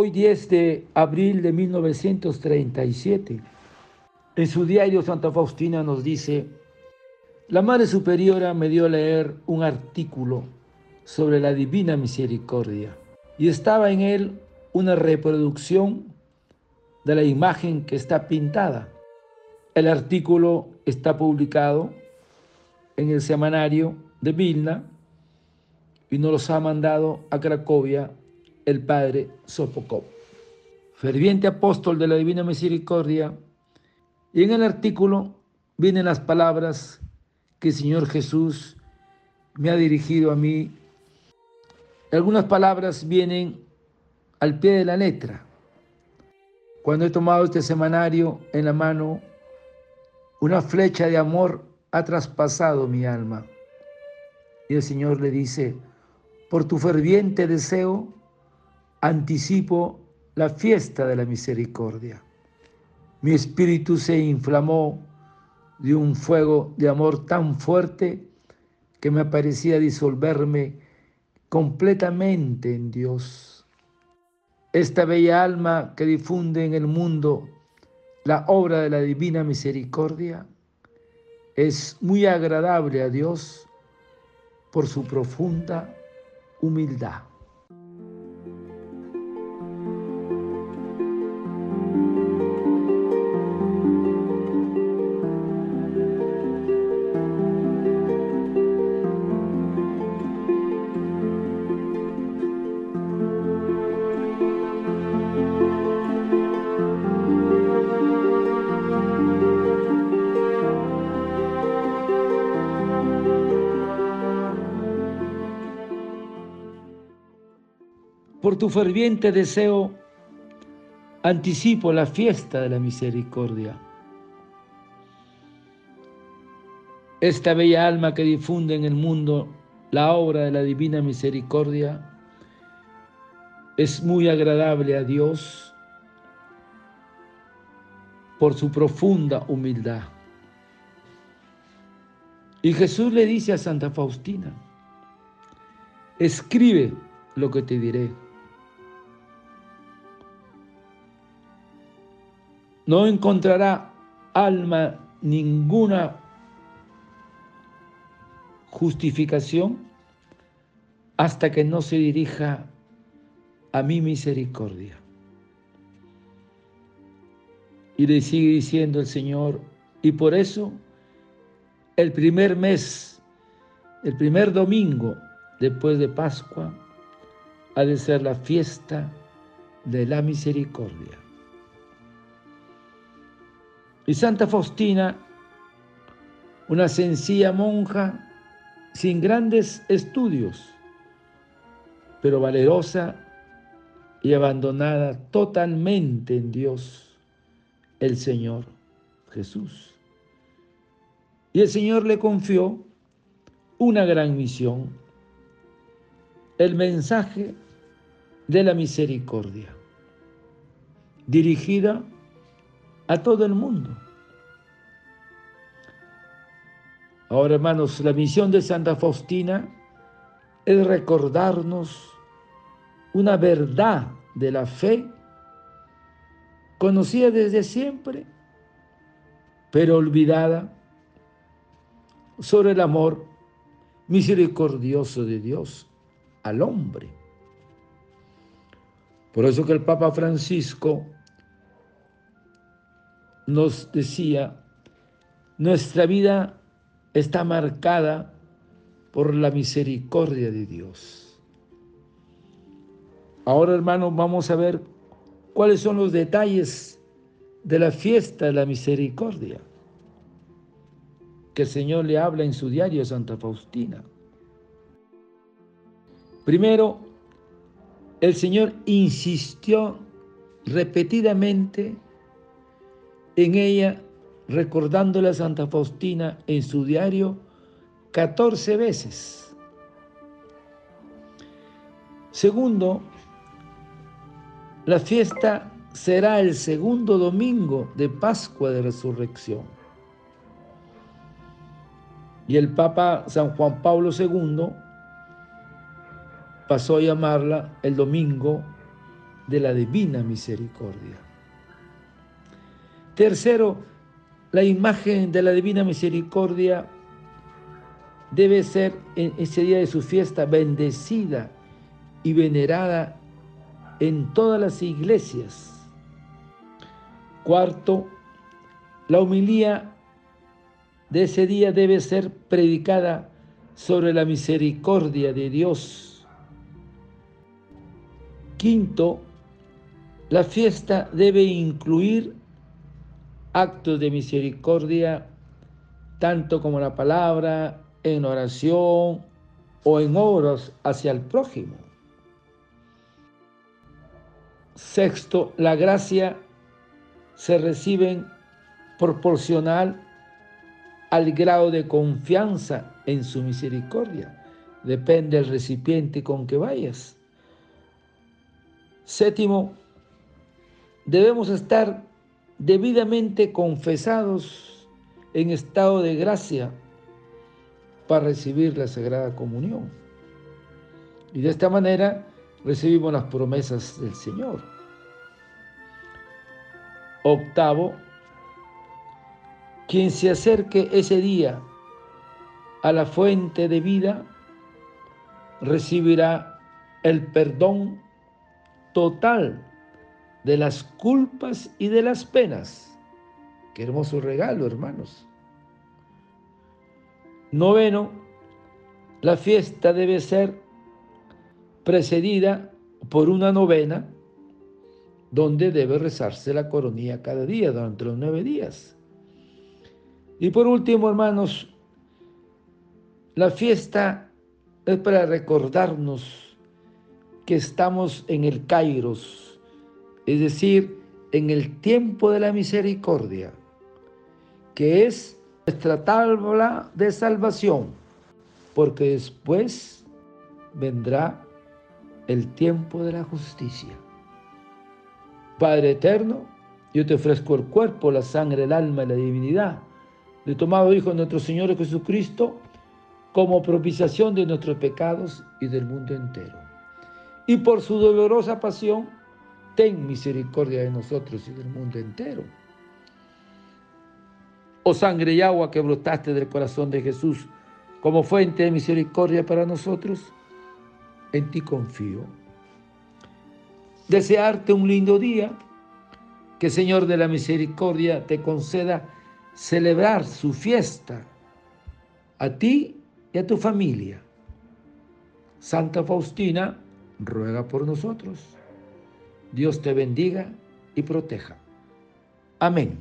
Hoy 10 de abril de 1937, en su diario Santa Faustina nos dice, la Madre Superiora me dio a leer un artículo sobre la Divina Misericordia y estaba en él una reproducción de la imagen que está pintada. El artículo está publicado en el semanario de Vilna y nos los ha mandado a Cracovia el padre Sopokov, ferviente apóstol de la Divina Misericordia. Y en el artículo vienen las palabras que el Señor Jesús me ha dirigido a mí. Algunas palabras vienen al pie de la letra. Cuando he tomado este semanario en la mano, una flecha de amor ha traspasado mi alma. Y el Señor le dice, por tu ferviente deseo, anticipo la fiesta de la misericordia. Mi espíritu se inflamó de un fuego de amor tan fuerte que me parecía disolverme completamente en Dios. Esta bella alma que difunde en el mundo la obra de la divina misericordia es muy agradable a Dios por su profunda humildad. Por tu ferviente deseo, anticipo la fiesta de la misericordia. Esta bella alma que difunde en el mundo la obra de la divina misericordia es muy agradable a Dios por su profunda humildad. Y Jesús le dice a Santa Faustina, escribe lo que te diré. No encontrará alma ninguna justificación hasta que no se dirija a mi misericordia. Y le sigue diciendo el Señor, y por eso el primer mes, el primer domingo después de Pascua, ha de ser la fiesta de la misericordia. Y Santa Faustina, una sencilla monja sin grandes estudios, pero valerosa y abandonada totalmente en Dios, el Señor Jesús. Y el Señor le confió una gran misión, el mensaje de la misericordia, dirigida a todo el mundo. Ahora, hermanos, la misión de Santa Faustina es recordarnos una verdad de la fe conocida desde siempre, pero olvidada, sobre el amor misericordioso de Dios al hombre. Por eso que el Papa Francisco nos decía, nuestra vida está marcada por la misericordia de Dios. Ahora, hermanos, vamos a ver cuáles son los detalles de la fiesta de la misericordia que el Señor le habla en su diario Santa Faustina. Primero, el Señor insistió repetidamente en ella recordándole a Santa Faustina en su diario 14 veces. Segundo, la fiesta será el segundo domingo de Pascua de Resurrección. Y el Papa San Juan Pablo II pasó a llamarla el domingo de la divina misericordia. Tercero, la imagen de la divina misericordia debe ser en ese día de su fiesta bendecida y venerada en todas las iglesias. Cuarto, la humilía de ese día debe ser predicada sobre la misericordia de Dios. Quinto, la fiesta debe incluir actos de misericordia, tanto como la palabra, en oración o en obras hacia el prójimo. Sexto, la gracia se recibe proporcional al grado de confianza en su misericordia. Depende del recipiente con que vayas. Séptimo, debemos estar debidamente confesados en estado de gracia para recibir la Sagrada Comunión. Y de esta manera recibimos las promesas del Señor. Octavo, quien se acerque ese día a la fuente de vida recibirá el perdón total de las culpas y de las penas. Qué hermoso regalo, hermanos. Noveno, la fiesta debe ser precedida por una novena donde debe rezarse la coronilla cada día durante los nueve días. Y por último, hermanos, la fiesta es para recordarnos que estamos en el Kairos, es decir, en el tiempo de la misericordia, que es nuestra tabla de salvación, porque después vendrá el tiempo de la justicia. Padre eterno, yo te ofrezco el cuerpo, la sangre, el alma y la divinidad de tomado Hijo de nuestro Señor Jesucristo como propiciación de nuestros pecados y del mundo entero. Y por su dolorosa pasión, ten misericordia de nosotros y del mundo entero oh sangre y agua que brotaste del corazón de Jesús como fuente de misericordia para nosotros, en ti confío. Desearte un lindo día, que Señor de la Misericordia te conceda celebrar su fiesta a ti y a tu familia. Santa Faustina, ruega por nosotros. Dios te bendiga y proteja. Amén.